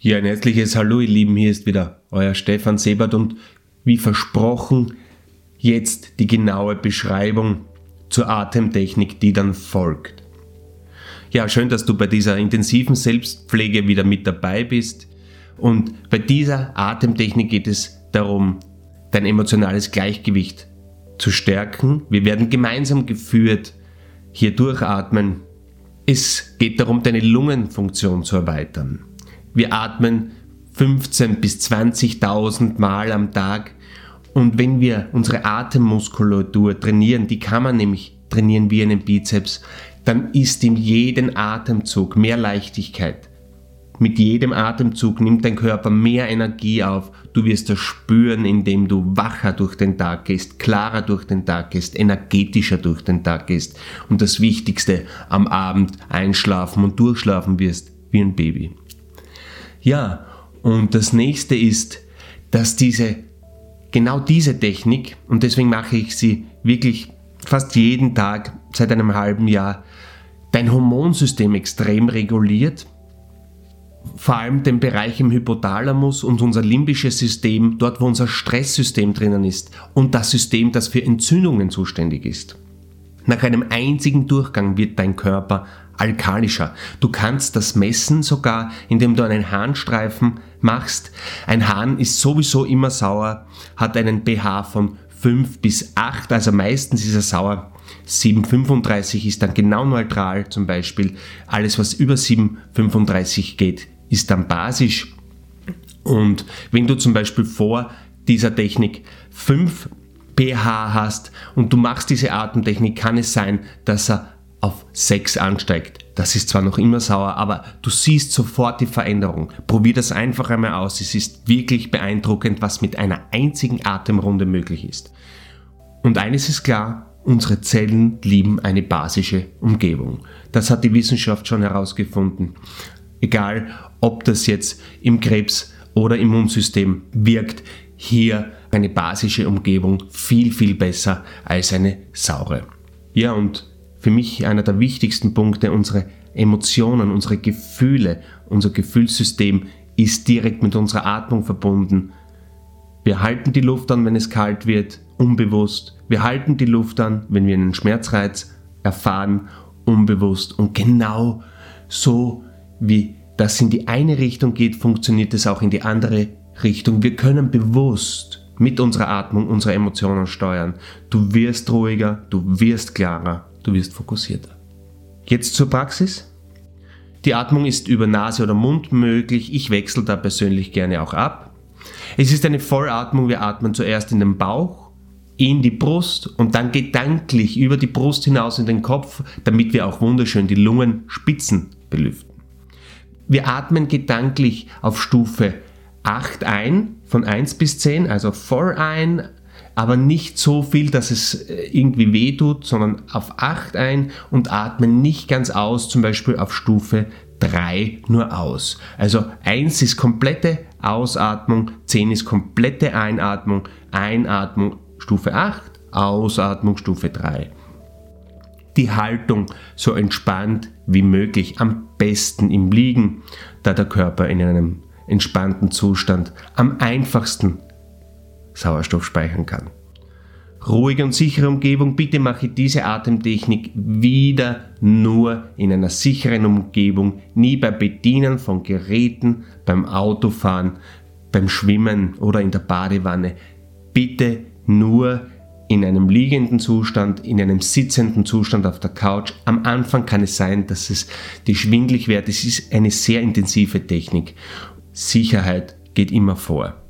Ja, ein herzliches Hallo, ihr Lieben, hier ist wieder euer Stefan Sebert und wie versprochen jetzt die genaue Beschreibung zur Atemtechnik, die dann folgt. Ja, schön, dass du bei dieser intensiven Selbstpflege wieder mit dabei bist und bei dieser Atemtechnik geht es darum, dein emotionales Gleichgewicht zu stärken. Wir werden gemeinsam geführt, hier durchatmen. Es geht darum, deine Lungenfunktion zu erweitern. Wir atmen 15 bis 20.000 Mal am Tag und wenn wir unsere Atemmuskulatur trainieren, die kann man nämlich trainieren wie einen Bizeps, dann ist in jedem Atemzug mehr Leichtigkeit. Mit jedem Atemzug nimmt dein Körper mehr Energie auf. Du wirst das spüren, indem du wacher durch den Tag gehst, klarer durch den Tag gehst, energetischer durch den Tag gehst und das Wichtigste am Abend einschlafen und durchschlafen wirst wie ein Baby. Ja, und das nächste ist, dass diese, genau diese Technik, und deswegen mache ich sie wirklich fast jeden Tag seit einem halben Jahr, dein Hormonsystem extrem reguliert, vor allem den Bereich im Hypothalamus und unser limbisches System, dort wo unser Stresssystem drinnen ist und das System, das für Entzündungen zuständig ist. Nach einem einzigen Durchgang wird dein Körper alkalischer. Du kannst das messen sogar, indem du einen Harnstreifen machst. Ein Hahn ist sowieso immer sauer, hat einen pH von 5 bis 8, also meistens ist er sauer. 7,35 ist dann genau neutral zum Beispiel. Alles, was über 7,35 geht, ist dann basisch. Und wenn du zum Beispiel vor dieser Technik 5 pH hast und du machst diese Atemtechnik, kann es sein, dass er auf 6 ansteigt. Das ist zwar noch immer sauer, aber du siehst sofort die Veränderung. Probier das einfach einmal aus. Es ist wirklich beeindruckend, was mit einer einzigen Atemrunde möglich ist. Und eines ist klar, unsere Zellen lieben eine basische Umgebung. Das hat die Wissenschaft schon herausgefunden. Egal, ob das jetzt im Krebs oder Immunsystem wirkt, hier eine basische Umgebung viel, viel besser als eine saure. Ja, und für mich einer der wichtigsten Punkte, unsere Emotionen, unsere Gefühle, unser Gefühlssystem ist direkt mit unserer Atmung verbunden. Wir halten die Luft an, wenn es kalt wird, unbewusst. Wir halten die Luft an, wenn wir einen Schmerzreiz erfahren, unbewusst. Und genau so wie das in die eine Richtung geht, funktioniert es auch in die andere Richtung. Wir können bewusst mit unserer Atmung unsere Emotionen steuern. Du wirst ruhiger, du wirst klarer, du wirst fokussierter. Jetzt zur Praxis. Die Atmung ist über Nase oder Mund möglich. Ich wechsle da persönlich gerne auch ab. Es ist eine Vollatmung. Wir atmen zuerst in den Bauch, in die Brust und dann gedanklich über die Brust hinaus in den Kopf, damit wir auch wunderschön die Lungenspitzen belüften. Wir atmen gedanklich auf Stufe 8 ein, von 1 bis 10, also voll ein, aber nicht so viel, dass es äh, irgendwie weh tut, sondern auf 8 ein und atmen nicht ganz aus, zum Beispiel auf Stufe 3 nur aus. Also 1 ist komplette Ausatmung, 10 ist komplette Einatmung, Einatmung Stufe 8, Ausatmung Stufe 3. Die Haltung so entspannt wie möglich, am besten im Liegen, da der Körper in einem entspannten Zustand am einfachsten Sauerstoff speichern kann. Ruhige und sichere Umgebung, bitte mache diese Atemtechnik wieder nur in einer sicheren Umgebung, nie beim Bedienen von Geräten, beim Autofahren, beim Schwimmen oder in der Badewanne. Bitte nur in einem liegenden Zustand, in einem sitzenden Zustand auf der Couch. Am Anfang kann es sein, dass es die schwindlig wird. Es ist eine sehr intensive Technik. Sicherheit geht immer vor.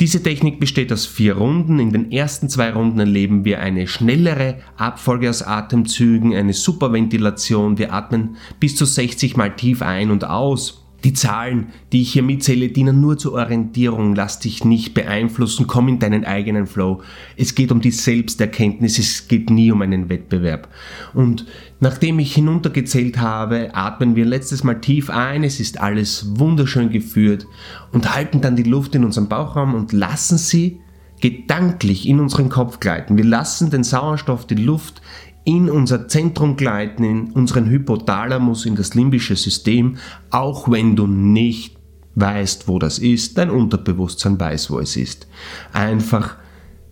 Diese Technik besteht aus vier Runden. In den ersten zwei Runden erleben wir eine schnellere Abfolge aus Atemzügen, eine Superventilation. Wir atmen bis zu 60 mal tief ein und aus. Die Zahlen, die ich hier mitzähle, dienen nur zur Orientierung. Lass dich nicht beeinflussen, komm in deinen eigenen Flow. Es geht um die Selbsterkenntnis, es geht nie um einen Wettbewerb. Und nachdem ich hinuntergezählt habe, atmen wir letztes Mal tief ein, es ist alles wunderschön geführt und halten dann die Luft in unserem Bauchraum und lassen sie gedanklich in unseren Kopf gleiten. Wir lassen den Sauerstoff, die Luft in unser Zentrum gleiten, in unseren Hypothalamus, in das limbische System, auch wenn du nicht weißt, wo das ist, dein Unterbewusstsein weiß, wo es ist. Einfach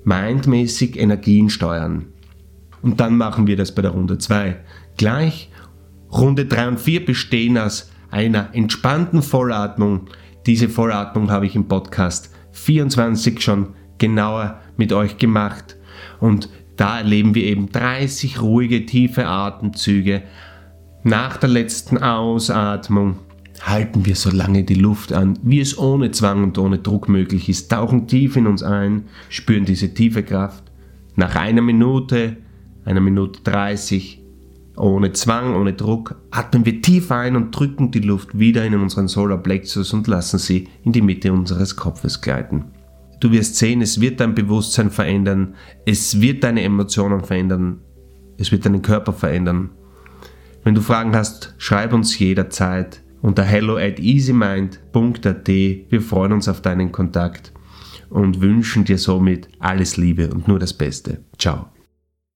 mindmäßig Energien steuern. Und dann machen wir das bei der Runde 2. Gleich Runde 3 und 4 bestehen aus einer entspannten Vollatmung. Diese Vollatmung habe ich im Podcast 24 schon genauer mit euch gemacht. Und da erleben wir eben 30 ruhige, tiefe Atemzüge. Nach der letzten Ausatmung halten wir so lange die Luft an, wie es ohne Zwang und ohne Druck möglich ist, tauchen tief in uns ein, spüren diese tiefe Kraft. Nach einer Minute, einer Minute 30, ohne Zwang, ohne Druck, atmen wir tief ein und drücken die Luft wieder in unseren Solarplexus und lassen sie in die Mitte unseres Kopfes gleiten. Du wirst sehen, es wird dein Bewusstsein verändern, es wird deine Emotionen verändern, es wird deinen Körper verändern. Wenn du Fragen hast, schreib uns jederzeit unter hello at easymind.at. Wir freuen uns auf deinen Kontakt und wünschen dir somit alles Liebe und nur das Beste. Ciao.